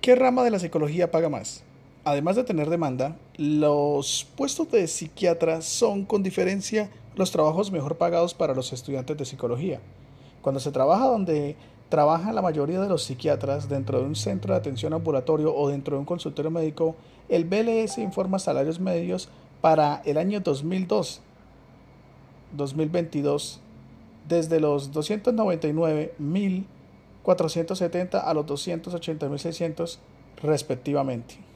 ¿Qué rama de la psicología paga más? Además de tener demanda, los puestos de psiquiatra son con diferencia los trabajos mejor pagados para los estudiantes de psicología. Cuando se trabaja donde trabaja la mayoría de los psiquiatras dentro de un centro de atención ambulatorio o dentro de un consultorio médico, el BLS informa salarios medios para el año 2002 2022 desde los 299.470 a los 280.600 respectivamente.